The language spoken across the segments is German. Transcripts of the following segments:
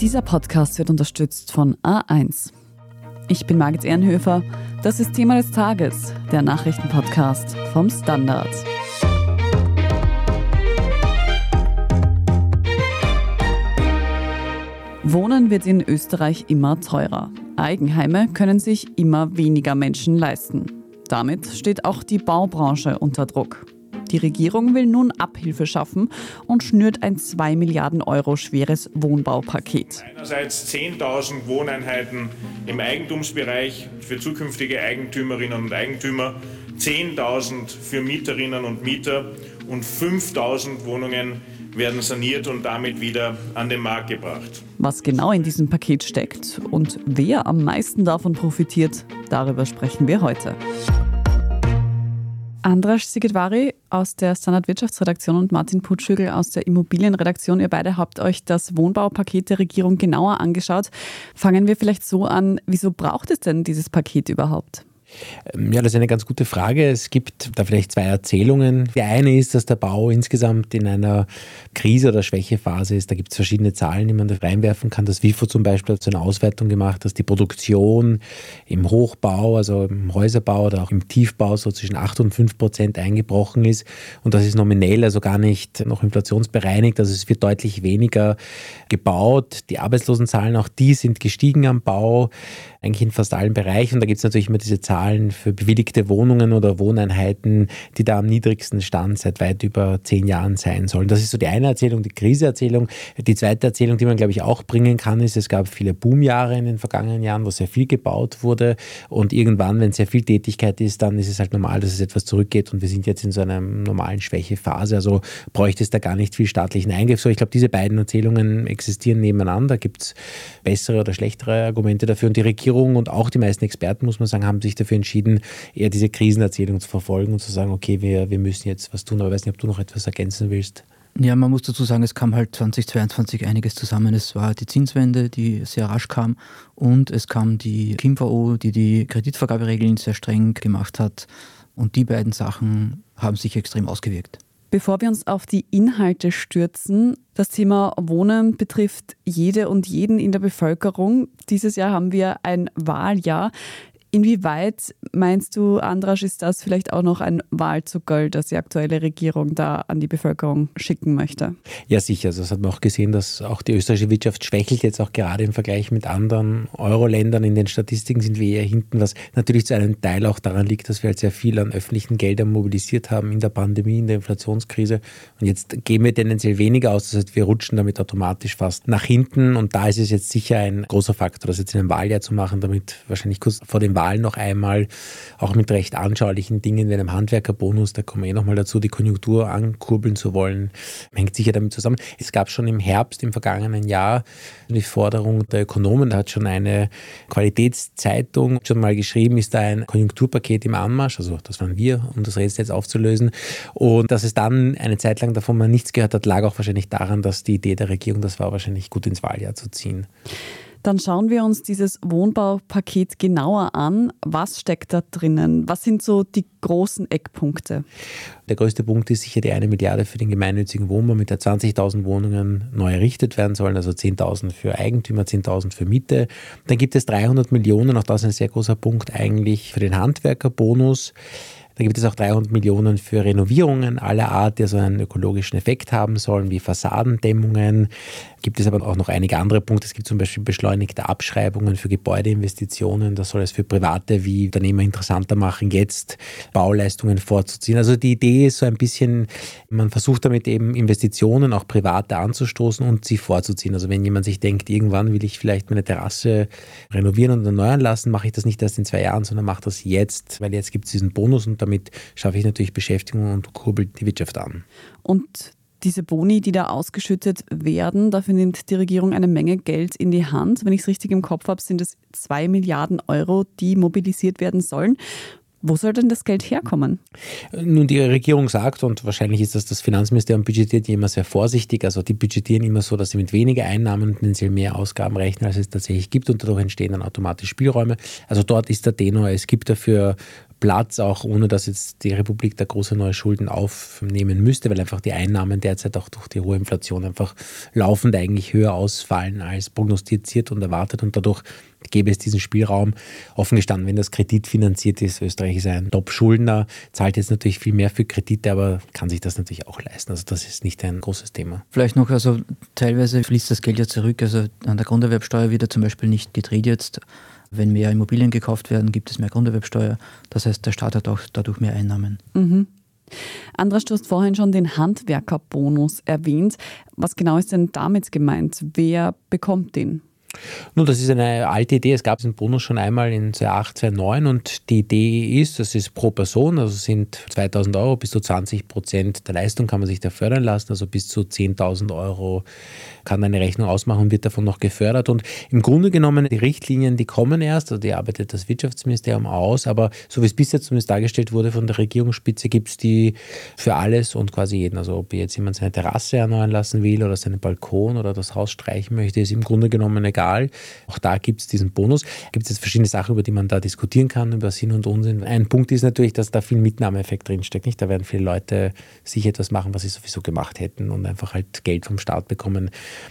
Dieser Podcast wird unterstützt von A1. Ich bin Margit Ehrenhöfer. Das ist Thema des Tages, der Nachrichtenpodcast vom Standard. Wohnen wird in Österreich immer teurer. Eigenheime können sich immer weniger Menschen leisten. Damit steht auch die Baubranche unter Druck. Die Regierung will nun Abhilfe schaffen und schnürt ein 2 Milliarden Euro schweres Wohnbaupaket. Einerseits 10.000 Wohneinheiten im Eigentumsbereich für zukünftige Eigentümerinnen und Eigentümer, 10.000 für Mieterinnen und Mieter und 5.000 Wohnungen werden saniert und damit wieder an den Markt gebracht. Was genau in diesem Paket steckt und wer am meisten davon profitiert, darüber sprechen wir heute. Andras Sigedvari aus der Standard Wirtschaftsredaktion und Martin Putschügel aus der Immobilienredaktion. Ihr beide habt euch das Wohnbaupaket der Regierung genauer angeschaut. Fangen wir vielleicht so an, wieso braucht es denn dieses Paket überhaupt? Ähm, ja, das ist eine ganz gute Frage. Es gibt da vielleicht zwei Erzählungen. Die eine ist, dass der Bau insgesamt in einer Krise- oder Schwächephase ist. Da gibt es verschiedene Zahlen, die man da reinwerfen kann. Das WIFO zum Beispiel hat so eine Auswertung gemacht, dass die Produktion im Hochbau, also im Häuserbau oder auch im Tiefbau so zwischen 8 und 5 Prozent eingebrochen ist. Und das ist nominell, also gar nicht noch inflationsbereinigt. Also es wird deutlich weniger gebaut. Die Arbeitslosenzahlen, auch die sind gestiegen am Bau, eigentlich in fast allen Bereichen. Da gibt es natürlich immer diese Zahlen, Zahlen für bewilligte Wohnungen oder Wohneinheiten, die da am niedrigsten Stand seit weit über zehn Jahren sein sollen. Das ist so die eine Erzählung, die Kriseerzählung. Die zweite Erzählung, die man, glaube ich, auch bringen kann, ist, es gab viele Boomjahre in den vergangenen Jahren, wo sehr viel gebaut wurde. Und irgendwann, wenn sehr viel Tätigkeit ist, dann ist es halt normal, dass es etwas zurückgeht. Und wir sind jetzt in so einer normalen Schwächephase. Also bräuchte es da gar nicht viel staatlichen Eingriff. So, ich glaube, diese beiden Erzählungen existieren nebeneinander. Gibt es bessere oder schlechtere Argumente dafür? Und die Regierung und auch die meisten Experten, muss man sagen, haben sich dafür dafür entschieden, eher diese Krisenerzählung zu verfolgen und zu sagen, okay, wir, wir müssen jetzt was tun. Aber ich weiß nicht, ob du noch etwas ergänzen willst. Ja, man muss dazu sagen, es kam halt 2022 einiges zusammen. Es war die Zinswende, die sehr rasch kam und es kam die KIMVO, die die Kreditvergaberegeln sehr streng gemacht hat. Und die beiden Sachen haben sich extrem ausgewirkt. Bevor wir uns auf die Inhalte stürzen, das Thema Wohnen betrifft jede und jeden in der Bevölkerung. Dieses Jahr haben wir ein Wahljahr. Inwieweit meinst du, Andras, ist das vielleicht auch noch ein Wahlzuckerl, das die aktuelle Regierung da an die Bevölkerung schicken möchte? Ja, sicher. Also das hat man auch gesehen, dass auch die österreichische Wirtschaft schwächelt jetzt auch gerade im Vergleich mit anderen Euro-Ländern. In den Statistiken sind wir eher hinten, was natürlich zu einem Teil auch daran liegt, dass wir halt sehr viel an öffentlichen Geldern mobilisiert haben in der Pandemie, in der Inflationskrise. Und jetzt gehen wir tendenziell weniger aus. Das heißt, wir rutschen damit automatisch fast nach hinten. Und da ist es jetzt sicher ein großer Faktor, das jetzt in einem Wahljahr zu machen, damit wahrscheinlich kurz vor dem Wahl noch einmal, auch mit recht anschaulichen Dingen wie einem Handwerkerbonus, da kommen wir eh nochmal dazu, die Konjunktur ankurbeln zu wollen, hängt sicher damit zusammen. Es gab schon im Herbst im vergangenen Jahr die Forderung der Ökonomen, da hat schon eine Qualitätszeitung schon mal geschrieben, ist da ein Konjunkturpaket im Anmarsch, also das waren wir, um das Rätsel jetzt aufzulösen. Und dass es dann eine Zeit lang davon man nichts gehört hat, lag auch wahrscheinlich daran, dass die Idee der Regierung, das war wahrscheinlich gut ins Wahljahr zu ziehen. Dann schauen wir uns dieses Wohnbaupaket genauer an. Was steckt da drinnen? Was sind so die großen Eckpunkte? Der größte Punkt ist sicher die eine Milliarde für den gemeinnützigen Wohnbau, mit der 20.000 Wohnungen neu errichtet werden sollen, also 10.000 für Eigentümer, 10.000 für Miete. Dann gibt es 300 Millionen, auch das ist ein sehr großer Punkt eigentlich, für den Handwerkerbonus. Da gibt es auch 300 Millionen für Renovierungen aller Art, die so einen ökologischen Effekt haben sollen, wie Fassadendämmungen. Gibt es aber auch noch einige andere Punkte. Es gibt zum Beispiel beschleunigte Abschreibungen für Gebäudeinvestitionen. Das soll es für Private wie Unternehmer interessanter machen, jetzt Bauleistungen vorzuziehen. Also die Idee ist so ein bisschen, man versucht damit eben Investitionen, auch private anzustoßen und sie vorzuziehen. Also wenn jemand sich denkt, irgendwann will ich vielleicht meine Terrasse renovieren und erneuern lassen, mache ich das nicht erst in zwei Jahren, sondern mache das jetzt, weil jetzt gibt es diesen Bonus und damit schaffe ich natürlich Beschäftigung und kurbel die Wirtschaft an. Und diese Boni, die da ausgeschüttet werden, dafür nimmt die Regierung eine Menge Geld in die Hand. Wenn ich es richtig im Kopf habe, sind es zwei Milliarden Euro, die mobilisiert werden sollen. Wo soll denn das Geld herkommen? Nun, die Regierung sagt, und wahrscheinlich ist das das Finanzministerium budgetiert immer sehr vorsichtig, also die budgetieren immer so, dass sie mit weniger Einnahmen tendenziell mehr Ausgaben rechnen, als es tatsächlich gibt und dadurch entstehen dann automatisch Spielräume. Also dort ist der Tenor, es gibt dafür Platz, auch ohne dass jetzt die Republik da große neue Schulden aufnehmen müsste, weil einfach die Einnahmen derzeit auch durch die hohe Inflation einfach laufend eigentlich höher ausfallen als prognostiziert und erwartet und dadurch gäbe es diesen Spielraum. Offen gestanden, wenn das Kredit finanziert ist, Österreich ist ein Top-Schuldner, zahlt jetzt natürlich viel mehr für Kredite, aber kann sich das natürlich auch leisten. Also das ist nicht ein großes Thema. Vielleicht noch, also teilweise fließt das Geld ja zurück. Also an der Grunderwerbsteuer wird ja zum Beispiel nicht gedreht jetzt. Wenn mehr Immobilien gekauft werden, gibt es mehr Grunderwerbsteuer. Das heißt, der Staat hat auch dadurch mehr Einnahmen. Mhm. Andras, du hast vorhin schon den Handwerkerbonus erwähnt. Was genau ist denn damit gemeint? Wer bekommt den? Nun, das ist eine alte Idee. Es gab diesen Bonus schon einmal in 2008, 2009 und die Idee ist, das ist pro Person, also sind 2000 Euro bis zu 20 Prozent der Leistung kann man sich da fördern lassen, also bis zu 10.000 Euro kann eine Rechnung ausmachen und wird davon noch gefördert. Und im Grunde genommen, die Richtlinien, die kommen erst, also die arbeitet das Wirtschaftsministerium aus, aber so wie es bisher zumindest dargestellt wurde von der Regierungsspitze, gibt es die für alles und quasi jeden. Also ob jetzt jemand seine Terrasse erneuern lassen will oder seinen Balkon oder das Haus streichen möchte, ist im Grunde genommen egal. Auch da gibt es diesen Bonus. Gibt es jetzt verschiedene Sachen, über die man da diskutieren kann, über Sinn und Unsinn. Ein Punkt ist natürlich, dass da viel Mitnahmeeffekt drinsteckt. Nicht? Da werden viele Leute sich etwas machen, was sie sowieso gemacht hätten und einfach halt Geld vom Staat bekommen.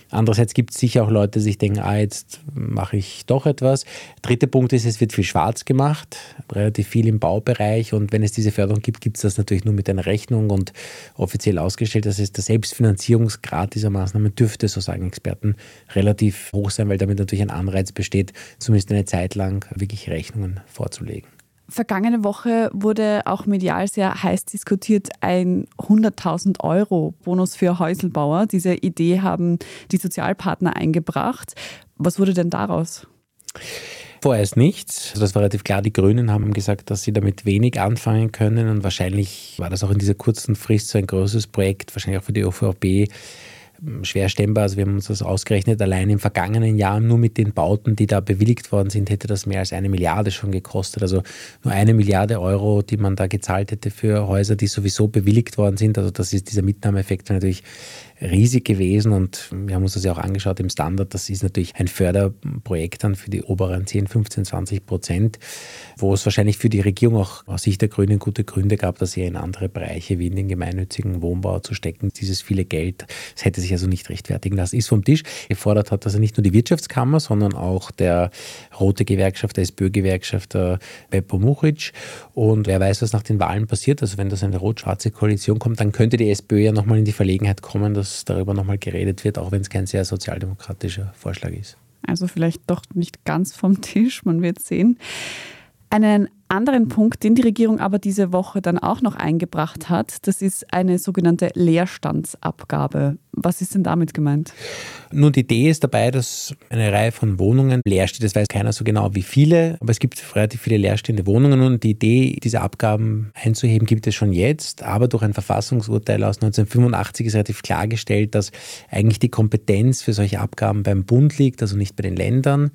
Andererseits gibt es sicher auch Leute, die sich denken, ah, jetzt mache ich doch etwas. Dritter Punkt ist, es wird viel schwarz gemacht, relativ viel im Baubereich und wenn es diese Förderung gibt, gibt es das natürlich nur mit einer Rechnung und offiziell ausgestellt. Das heißt, der Selbstfinanzierungsgrad dieser Maßnahme dürfte, so sagen Experten, relativ hoch sein, weil damit natürlich ein Anreiz besteht, zumindest eine Zeit lang wirklich Rechnungen vorzulegen. Vergangene Woche wurde auch medial sehr heiß diskutiert ein 100.000 Euro Bonus für Häuselbauer. Diese Idee haben die Sozialpartner eingebracht. Was wurde denn daraus? Vorerst nichts. Also das war relativ klar. Die Grünen haben gesagt, dass sie damit wenig anfangen können und wahrscheinlich war das auch in dieser kurzen Frist so ein großes Projekt, wahrscheinlich auch für die ÖVP schwer stemmbar. Also wir haben uns das ausgerechnet, allein im vergangenen Jahr nur mit den Bauten, die da bewilligt worden sind, hätte das mehr als eine Milliarde schon gekostet. Also nur eine Milliarde Euro, die man da gezahlt hätte für Häuser, die sowieso bewilligt worden sind. Also das ist dieser Mitnahmeeffekt natürlich riesig gewesen und wir haben uns das ja auch angeschaut im Standard. Das ist natürlich ein Förderprojekt dann für die oberen 10, 15, 20 Prozent, wo es wahrscheinlich für die Regierung auch aus Sicht der Grünen gute Gründe gab, das eher in andere Bereiche wie in den gemeinnützigen Wohnbau zu stecken. Dieses viele Geld, das hätte sich also nicht rechtfertigen lassen, ist vom Tisch. Gefordert hat also nicht nur die Wirtschaftskammer, sondern auch der Rote Gewerkschaft, der SPÖ-Gewerkschaft, der Beppo Muchic. Und wer weiß, was nach den Wahlen passiert. Also wenn das eine rot-schwarze Koalition kommt, dann könnte die SPÖ ja nochmal in die Verlegenheit kommen, dass dass darüber nochmal geredet wird, auch wenn es kein sehr sozialdemokratischer Vorschlag ist. Also vielleicht doch nicht ganz vom Tisch, man wird sehen. Einen anderen Punkt, den die Regierung aber diese Woche dann auch noch eingebracht hat, das ist eine sogenannte Leerstandsabgabe. Was ist denn damit gemeint? Nun, die Idee ist dabei, dass eine Reihe von Wohnungen leer steht. Das weiß keiner so genau, wie viele, aber es gibt relativ viele leerstehende Wohnungen und die Idee, diese Abgaben einzuheben, gibt es schon jetzt. Aber durch ein Verfassungsurteil aus 1985 ist relativ klargestellt, dass eigentlich die Kompetenz für solche Abgaben beim Bund liegt, also nicht bei den Ländern.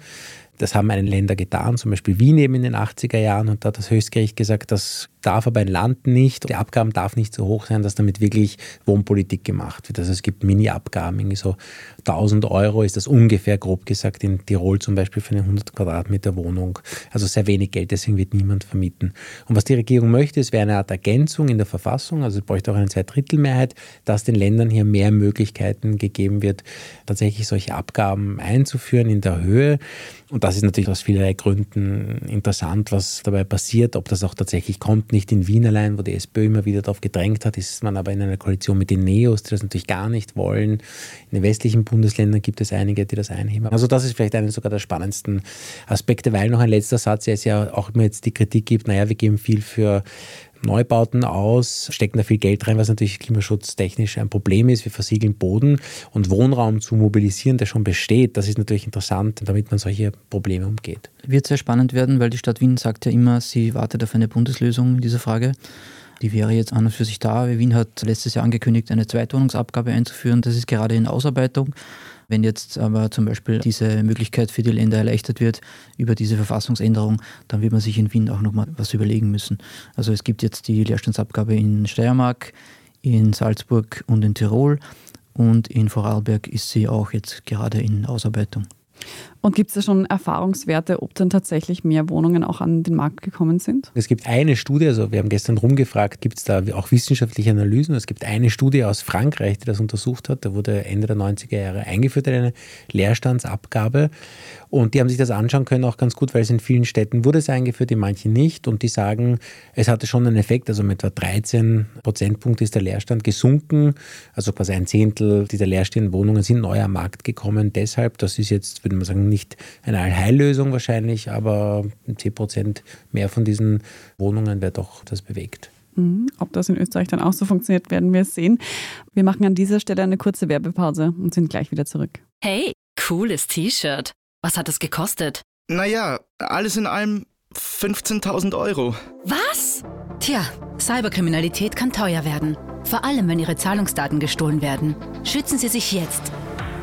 Das haben einige Länder getan, zum Beispiel Wien eben in den 80er Jahren und da hat das Höchstgericht gesagt, das darf aber ein Land nicht, die Abgaben darf nicht so hoch sein, dass damit wirklich Wohnpolitik gemacht wird. Also es gibt Mini-Abgaben, irgendwie so 1000 Euro ist das ungefähr, grob gesagt, in Tirol zum Beispiel für eine 100 Quadratmeter Wohnung. Also sehr wenig Geld, deswegen wird niemand vermieten. Und was die Regierung möchte, es wäre eine Art Ergänzung in der Verfassung, also es bräuchte auch eine Zweidrittelmehrheit, dass den Ländern hier mehr Möglichkeiten gegeben wird, tatsächlich solche Abgaben einzuführen in der Höhe. Und das ist natürlich aus vielerlei Gründen interessant, was dabei passiert, ob das auch tatsächlich kommt nicht in Wien allein, wo die SPÖ immer wieder darauf gedrängt hat, ist man aber in einer Koalition mit den Neos, die das natürlich gar nicht wollen. In den westlichen Bundesländern gibt es einige, die das einheben. Also das ist vielleicht einer sogar der spannendsten Aspekte, weil noch ein letzter Satz, es ja auch immer jetzt die Kritik gibt, naja, wir geben viel für Neubauten aus, stecken da viel Geld rein, was natürlich klimaschutztechnisch ein Problem ist. Wir versiegeln Boden und Wohnraum zu mobilisieren, der schon besteht. Das ist natürlich interessant, damit man solche Probleme umgeht. Wird sehr spannend werden, weil die Stadt Wien sagt ja immer, sie wartet auf eine Bundeslösung in dieser Frage. Die wäre jetzt an und für sich da. Wien hat letztes Jahr angekündigt, eine Zweitwohnungsabgabe einzuführen. Das ist gerade in Ausarbeitung. Wenn jetzt aber zum Beispiel diese Möglichkeit für die Länder erleichtert wird über diese Verfassungsänderung, dann wird man sich in Wien auch nochmal was überlegen müssen. Also es gibt jetzt die Leerstandsabgabe in Steiermark, in Salzburg und in Tirol und in Vorarlberg ist sie auch jetzt gerade in Ausarbeitung. Und gibt es da schon Erfahrungswerte, ob dann tatsächlich mehr Wohnungen auch an den Markt gekommen sind? Es gibt eine Studie, also wir haben gestern rumgefragt, gibt es da auch wissenschaftliche Analysen? Es gibt eine Studie aus Frankreich, die das untersucht hat. Da wurde Ende der 90er Jahre eingeführt, eine Leerstandsabgabe. Und die haben sich das anschauen können, auch ganz gut, weil es in vielen Städten wurde es eingeführt, in manchen nicht. Und die sagen, es hatte schon einen Effekt, also mit etwa 13 Prozentpunkte ist der Leerstand gesunken. Also quasi ein Zehntel dieser leerstehenden Wohnungen sind neu am Markt gekommen. Deshalb, das ist jetzt, würde man sagen, nicht eine Allheillösung wahrscheinlich, aber 10 Prozent mehr von diesen Wohnungen wäre doch das bewegt. Mhm. Ob das in Österreich dann auch so funktioniert, werden wir sehen. Wir machen an dieser Stelle eine kurze Werbepause und sind gleich wieder zurück. Hey, cooles T-Shirt. Was hat es gekostet? Naja, alles in allem 15.000 Euro. Was? Tja, Cyberkriminalität kann teuer werden. Vor allem, wenn Ihre Zahlungsdaten gestohlen werden. Schützen Sie sich jetzt.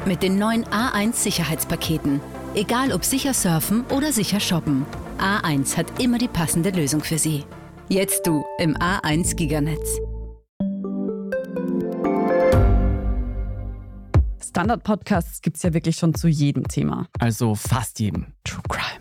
Mit den neuen A1 Sicherheitspaketen. Egal ob sicher surfen oder sicher shoppen. A1 hat immer die passende Lösung für Sie. Jetzt du im A1 Giganetz. Standard-Podcasts gibt es ja wirklich schon zu jedem Thema. Also fast jedem. True Crime.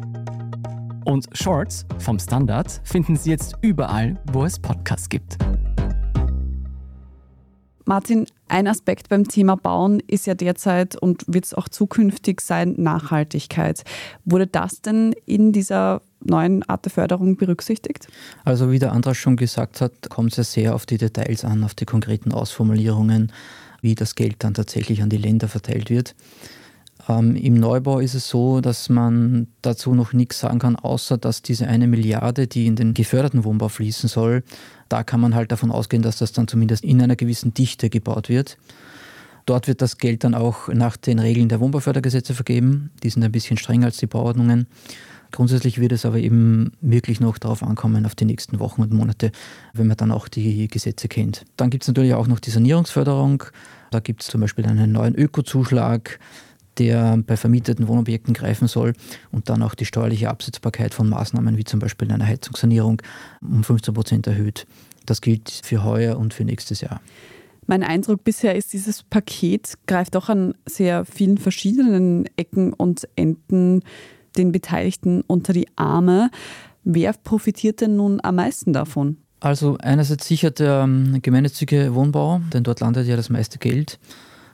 Und Shorts vom Standard finden Sie jetzt überall, wo es Podcasts gibt. Martin, ein Aspekt beim Thema Bauen ist ja derzeit und wird es auch zukünftig sein, Nachhaltigkeit. Wurde das denn in dieser neuen Art der Förderung berücksichtigt? Also wie der Andras schon gesagt hat, kommt es ja sehr auf die Details an, auf die konkreten Ausformulierungen, wie das Geld dann tatsächlich an die Länder verteilt wird. Ähm, Im Neubau ist es so, dass man dazu noch nichts sagen kann, außer dass diese eine Milliarde, die in den geförderten Wohnbau fließen soll, da kann man halt davon ausgehen, dass das dann zumindest in einer gewissen Dichte gebaut wird. Dort wird das Geld dann auch nach den Regeln der Wohnbaufördergesetze vergeben. Die sind ein bisschen strenger als die Bauordnungen. Grundsätzlich wird es aber eben wirklich noch darauf ankommen, auf die nächsten Wochen und Monate, wenn man dann auch die Gesetze kennt. Dann gibt es natürlich auch noch die Sanierungsförderung. Da gibt es zum Beispiel einen neuen Ökozuschlag der bei vermieteten Wohnobjekten greifen soll und dann auch die steuerliche Absetzbarkeit von Maßnahmen wie zum Beispiel einer Heizungssanierung um 15 Prozent erhöht. Das gilt für heuer und für nächstes Jahr. Mein Eindruck bisher ist, dieses Paket greift doch an sehr vielen verschiedenen Ecken und Enden den Beteiligten unter die Arme. Wer profitiert denn nun am meisten davon? Also einerseits sicher der ähm, gemeinnützige Wohnbau, denn dort landet ja das meiste Geld.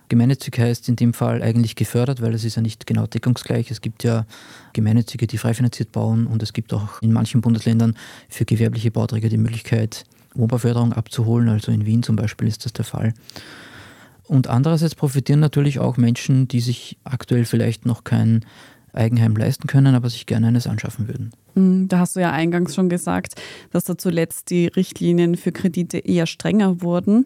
Gemeinnützig heißt in dem Fall eigentlich gefördert, weil es ist ja nicht genau deckungsgleich. Es gibt ja Gemeinnützige, die frei finanziert bauen und es gibt auch in manchen Bundesländern für gewerbliche Bauträger die Möglichkeit, Wohnbauförderung abzuholen. Also in Wien zum Beispiel ist das der Fall. Und andererseits profitieren natürlich auch Menschen, die sich aktuell vielleicht noch kein Eigenheim leisten können, aber sich gerne eines anschaffen würden. Mm, da hast du ja eingangs schon gesagt, dass da zuletzt die Richtlinien für Kredite eher strenger wurden.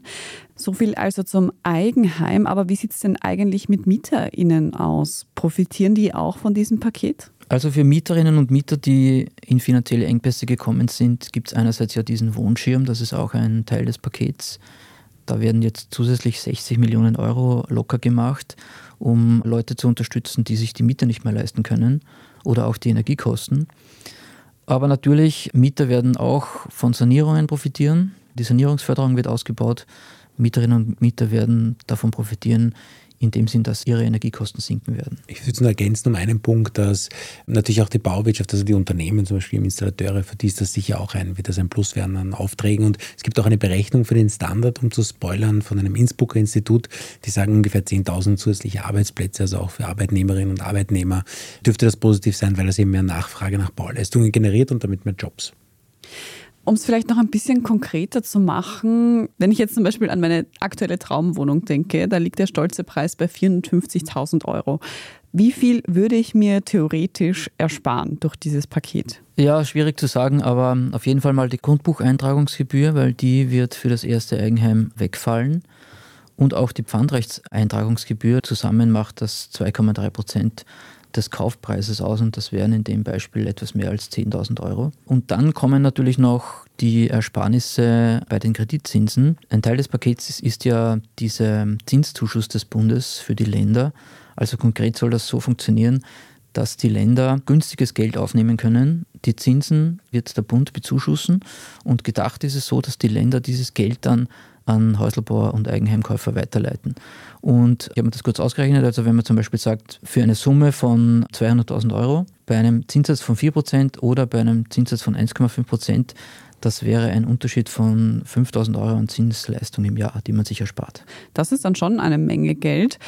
So viel also zum Eigenheim. Aber wie sieht es denn eigentlich mit MieterInnen aus? Profitieren die auch von diesem Paket? Also für Mieterinnen und Mieter, die in finanzielle Engpässe gekommen sind, gibt es einerseits ja diesen Wohnschirm, das ist auch ein Teil des Pakets. Da werden jetzt zusätzlich 60 Millionen Euro locker gemacht, um Leute zu unterstützen, die sich die Miete nicht mehr leisten können oder auch die Energiekosten. Aber natürlich, Mieter werden auch von Sanierungen profitieren. Die Sanierungsförderung wird ausgebaut. Mieterinnen und Mieter werden davon profitieren, in dem Sinn, dass ihre Energiekosten sinken werden. Ich würde es nur ergänzen um einen Punkt, dass natürlich auch die Bauwirtschaft, also die Unternehmen, zum Beispiel Installateure, für die ist das sicher auch ein, wird das ein Plus werden an Aufträgen. Und es gibt auch eine Berechnung für den Standard, um zu spoilern, von einem Innsbrucker Institut, die sagen ungefähr 10.000 zusätzliche Arbeitsplätze, also auch für Arbeitnehmerinnen und Arbeitnehmer, dürfte das positiv sein, weil das eben mehr Nachfrage nach Bauleistungen generiert und damit mehr Jobs. Um es vielleicht noch ein bisschen konkreter zu machen, wenn ich jetzt zum Beispiel an meine aktuelle Traumwohnung denke, da liegt der stolze Preis bei 450.000 Euro. Wie viel würde ich mir theoretisch ersparen durch dieses Paket? Ja, schwierig zu sagen, aber auf jeden Fall mal die Grundbucheintragungsgebühr, weil die wird für das erste Eigenheim wegfallen. Und auch die Pfandrechtseintragungsgebühr zusammen macht das 2,3 Prozent des Kaufpreises aus und das wären in dem Beispiel etwas mehr als 10.000 Euro. Und dann kommen natürlich noch die Ersparnisse bei den Kreditzinsen. Ein Teil des Pakets ist ja dieser Zinszuschuss des Bundes für die Länder. Also konkret soll das so funktionieren, dass die Länder günstiges Geld aufnehmen können. Die Zinsen wird der Bund bezuschussen und gedacht ist es so, dass die Länder dieses Geld dann an Häuslebauer und Eigenheimkäufer weiterleiten. Und ich habe mir das kurz ausgerechnet, also wenn man zum Beispiel sagt, für eine Summe von 200.000 Euro bei einem Zinssatz von 4% oder bei einem Zinssatz von 1,5%, das wäre ein Unterschied von 5000 Euro an Zinsleistung im Jahr, die man sich erspart. Das ist dann schon eine Menge Geld.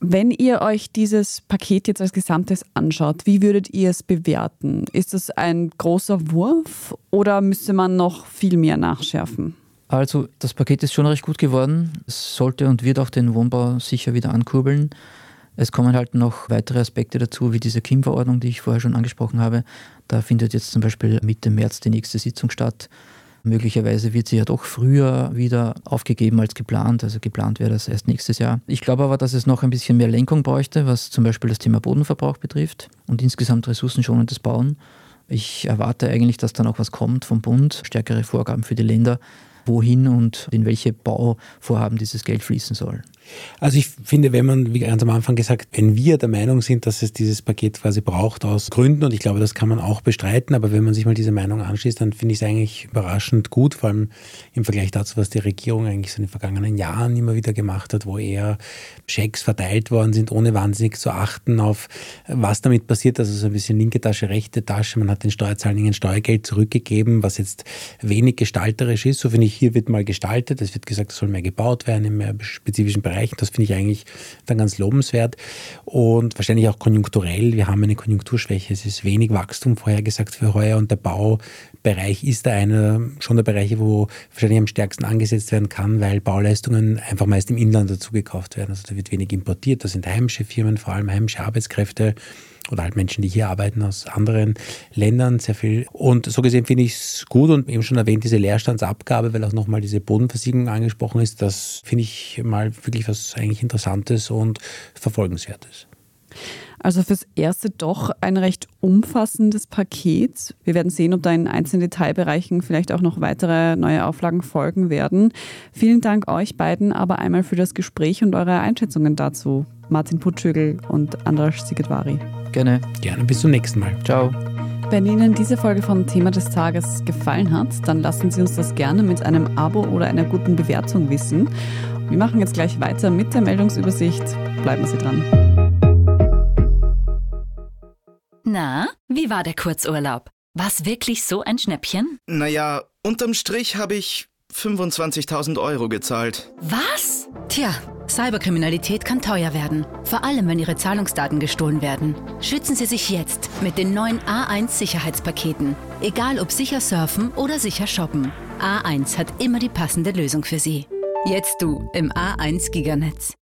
Wenn ihr euch dieses Paket jetzt als Gesamtes anschaut, wie würdet ihr es bewerten? Ist es ein großer Wurf oder müsste man noch viel mehr nachschärfen? Also das Paket ist schon recht gut geworden. Es sollte und wird auch den Wohnbau sicher wieder ankurbeln. Es kommen halt noch weitere Aspekte dazu, wie diese KIM-Verordnung, die ich vorher schon angesprochen habe. Da findet jetzt zum Beispiel Mitte März die nächste Sitzung statt. Möglicherweise wird sie ja doch früher wieder aufgegeben als geplant. Also geplant wäre das erst nächstes Jahr. Ich glaube aber, dass es noch ein bisschen mehr Lenkung bräuchte, was zum Beispiel das Thema Bodenverbrauch betrifft und insgesamt ressourcenschonendes Bauen. Ich erwarte eigentlich, dass da noch was kommt vom Bund, stärkere Vorgaben für die Länder, wohin und in welche Bauvorhaben dieses Geld fließen soll. Also ich finde, wenn man, wie ganz am Anfang gesagt, wenn wir der Meinung sind, dass es dieses Paket quasi braucht aus Gründen, und ich glaube, das kann man auch bestreiten, aber wenn man sich mal diese Meinung anschließt, dann finde ich es eigentlich überraschend gut, vor allem im Vergleich dazu, was die Regierung eigentlich so in den vergangenen Jahren immer wieder gemacht hat, wo eher Schecks verteilt worden sind, ohne wahnsinnig zu achten auf, was damit passiert. Also so ein bisschen linke Tasche, rechte Tasche. Man hat den Steuerzahlern Steuergeld zurückgegeben, was jetzt wenig gestalterisch ist. So finde ich, hier wird mal gestaltet. Es wird gesagt, es soll mehr gebaut werden in mehr spezifischen Bereichen erreichen. Das finde ich eigentlich dann ganz lobenswert und wahrscheinlich auch konjunkturell. Wir haben eine Konjunkturschwäche. Es ist wenig Wachstum vorhergesagt für heuer und der Baubereich ist da einer schon der Bereiche, wo wahrscheinlich am stärksten angesetzt werden kann, weil Bauleistungen einfach meist im Inland dazu gekauft werden. Also da wird wenig importiert. Da sind heimische Firmen, vor allem heimische Arbeitskräfte oder halt Menschen, die hier arbeiten aus anderen Ländern, sehr viel. Und so gesehen finde ich es gut und eben schon erwähnt, diese Leerstandsabgabe, weil auch nochmal diese Bodenversiegelung angesprochen ist, das finde ich mal wirklich was eigentlich Interessantes und Verfolgenswertes. Also fürs Erste doch ein recht umfassendes Paket. Wir werden sehen, ob da in einzelnen Detailbereichen vielleicht auch noch weitere neue Auflagen folgen werden. Vielen Dank euch beiden aber einmal für das Gespräch und eure Einschätzungen dazu. Martin Putschögel und Andras Sigedvari. Gerne. Gerne, bis zum nächsten Mal. Ciao. Wenn Ihnen diese Folge von Thema des Tages gefallen hat, dann lassen Sie uns das gerne mit einem Abo oder einer guten Bewertung wissen. Wir machen jetzt gleich weiter mit der Meldungsübersicht. Bleiben Sie dran. Na, wie war der Kurzurlaub? War es wirklich so ein Schnäppchen? Naja, unterm Strich habe ich 25.000 Euro gezahlt. Was? Tja, Cyberkriminalität kann teuer werden. Vor allem, wenn Ihre Zahlungsdaten gestohlen werden. Schützen Sie sich jetzt mit den neuen A1 Sicherheitspaketen. Egal ob sicher surfen oder sicher shoppen. A1 hat immer die passende Lösung für Sie. Jetzt du im A1 Giganetz.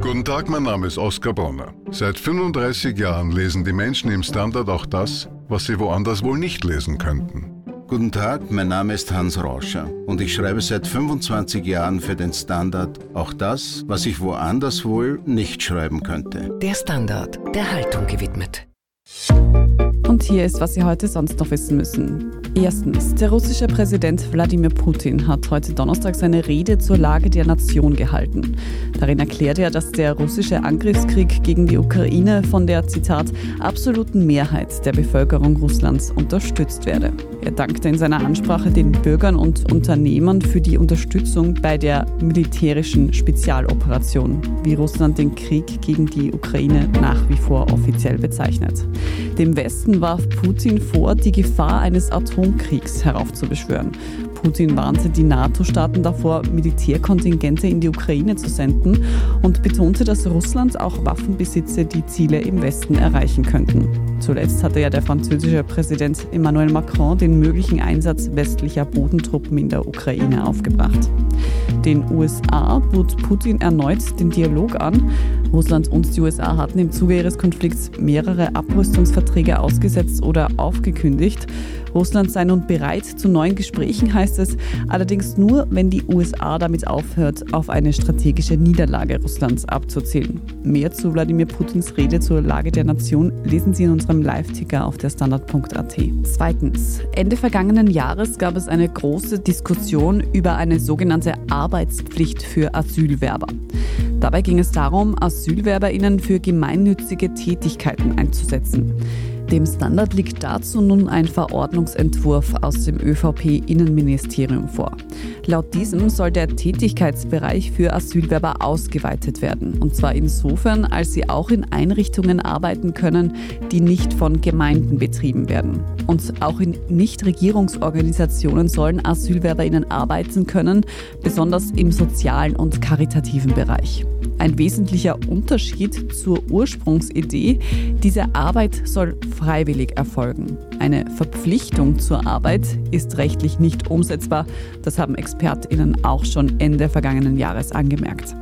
Guten Tag, mein Name ist Oskar Bronner. Seit 35 Jahren lesen die Menschen im Standard auch das, was sie woanders wohl nicht lesen könnten. Guten Tag, mein Name ist Hans Rauscher und ich schreibe seit 25 Jahren für den Standard auch das, was ich woanders wohl nicht schreiben könnte. Der Standard, der Haltung gewidmet. Und hier ist, was Sie heute sonst noch wissen müssen. Erstens, der russische Präsident Wladimir Putin hat heute Donnerstag seine Rede zur Lage der Nation gehalten. Darin erklärte er, dass der russische Angriffskrieg gegen die Ukraine von der, Zitat, absoluten Mehrheit der Bevölkerung Russlands unterstützt werde. Er dankte in seiner Ansprache den Bürgern und Unternehmern für die Unterstützung bei der militärischen Spezialoperation, wie Russland den Krieg gegen die Ukraine nach wie vor offiziell bezeichnet. Dem Westen warf Putin vor, die Gefahr eines Atomkriegs heraufzubeschwören. Putin warnte die NATO-Staaten davor, Militärkontingente in die Ukraine zu senden und betonte, dass Russland auch Waffen besitze, die Ziele im Westen erreichen könnten. Zuletzt hatte ja der französische Präsident Emmanuel Macron den möglichen Einsatz westlicher Bodentruppen in der Ukraine aufgebracht. Den USA bot Putin erneut den Dialog an. Russland und die USA hatten im Zuge ihres Konflikts mehrere Abrüstungsverträge ausgesetzt oder aufgekündigt. Russland sei nun bereit zu neuen Gesprächen, heißt es, allerdings nur, wenn die USA damit aufhört, auf eine strategische Niederlage Russlands abzuzählen. Mehr zu Wladimir Putins Rede zur Lage der Nation lesen Sie in unserem Live-Ticker auf der Standard.at. Zweitens. Ende vergangenen Jahres gab es eine große Diskussion über eine sogenannte Arbeitspflicht für Asylwerber. Dabei ging es darum, AsylwerberInnen für gemeinnützige Tätigkeiten einzusetzen. Dem Standard liegt dazu nun ein Verordnungsentwurf aus dem ÖVP-Innenministerium vor. Laut diesem soll der Tätigkeitsbereich für Asylwerber ausgeweitet werden. Und zwar insofern, als sie auch in Einrichtungen arbeiten können, die nicht von Gemeinden betrieben werden. Und auch in Nichtregierungsorganisationen sollen AsylwerberInnen arbeiten können, besonders im sozialen und karitativen Bereich. Ein wesentlicher Unterschied zur Ursprungsidee, diese Arbeit soll freiwillig erfolgen. Eine Verpflichtung zur Arbeit ist rechtlich nicht umsetzbar. Das haben Expertinnen auch schon Ende vergangenen Jahres angemerkt.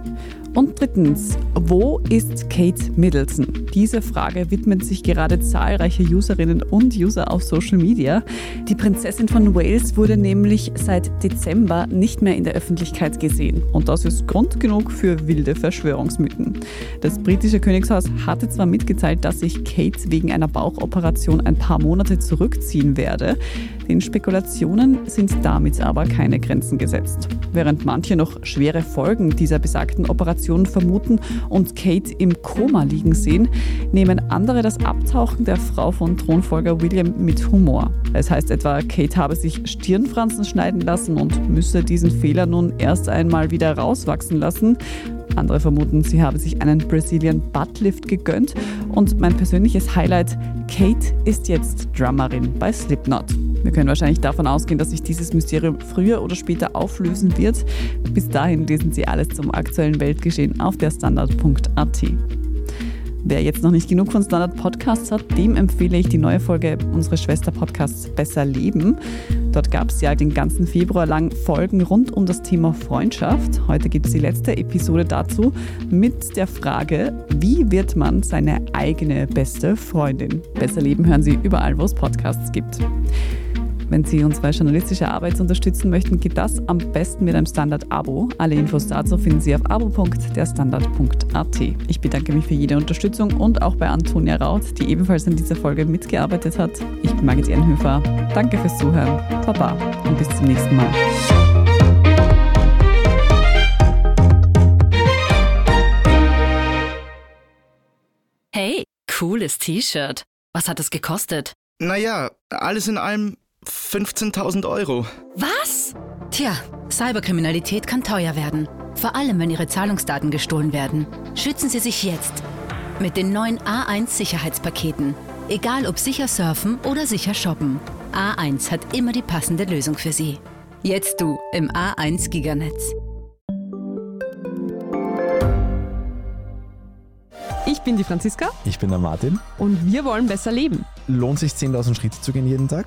Und drittens, wo ist Kate Middleton? Diese Frage widmen sich gerade zahlreiche Userinnen und User auf Social Media. Die Prinzessin von Wales wurde nämlich seit Dezember nicht mehr in der Öffentlichkeit gesehen. Und das ist Grund genug für wilde Verschwörungsmythen. Das britische Königshaus hatte zwar mitgeteilt, dass sich Kate wegen einer Bauchoperation ein paar Monate zurückziehen werde. Den Spekulationen sind damit aber keine Grenzen gesetzt. Während manche noch schwere Folgen dieser besagten Operation vermuten und Kate im Koma liegen sehen, nehmen andere das Abtauchen der Frau von Thronfolger William mit Humor. Es heißt etwa, Kate habe sich Stirnfransen schneiden lassen und müsse diesen Fehler nun erst einmal wieder rauswachsen lassen. Andere vermuten, sie habe sich einen Brazilian Buttlift gegönnt. Und mein persönliches Highlight, Kate ist jetzt Drummerin bei Slipknot. Wir können wahrscheinlich davon ausgehen, dass sich dieses Mysterium früher oder später auflösen wird. Bis dahin lesen Sie alles zum aktuellen Weltgeschehen auf der Standard.at. Wer jetzt noch nicht genug von Standard Podcasts hat, dem empfehle ich die neue Folge unseres Schwester-Podcasts Besser Leben. Dort gab es ja den ganzen Februar lang Folgen rund um das Thema Freundschaft. Heute gibt es die letzte Episode dazu mit der Frage, wie wird man seine eigene beste Freundin? Besser Leben hören Sie überall, wo es Podcasts gibt. Wenn Sie unsere journalistische Arbeit unterstützen möchten, geht das am besten mit einem Standard-Abo. Alle Infos dazu finden Sie auf abo.derstandard.at. Ich bedanke mich für jede Unterstützung und auch bei Antonia Raut, die ebenfalls an dieser Folge mitgearbeitet hat. Ich bin Margit Ehrenhöfer. Danke fürs Zuhören. Baba und bis zum nächsten Mal. Hey, cooles T-Shirt. Was hat es gekostet? Naja, alles in allem 15.000 Euro. Was? Tja, Cyberkriminalität kann teuer werden. Vor allem, wenn Ihre Zahlungsdaten gestohlen werden. Schützen Sie sich jetzt. Mit den neuen A1 Sicherheitspaketen. Egal ob sicher surfen oder sicher shoppen. A1 hat immer die passende Lösung für Sie. Jetzt du im A1 Giganetz. Ich bin die Franziska Ich bin der Martin. und wir wollen besser leben. Lohnt sich 10.000 Schritte zu gehen jeden Tag?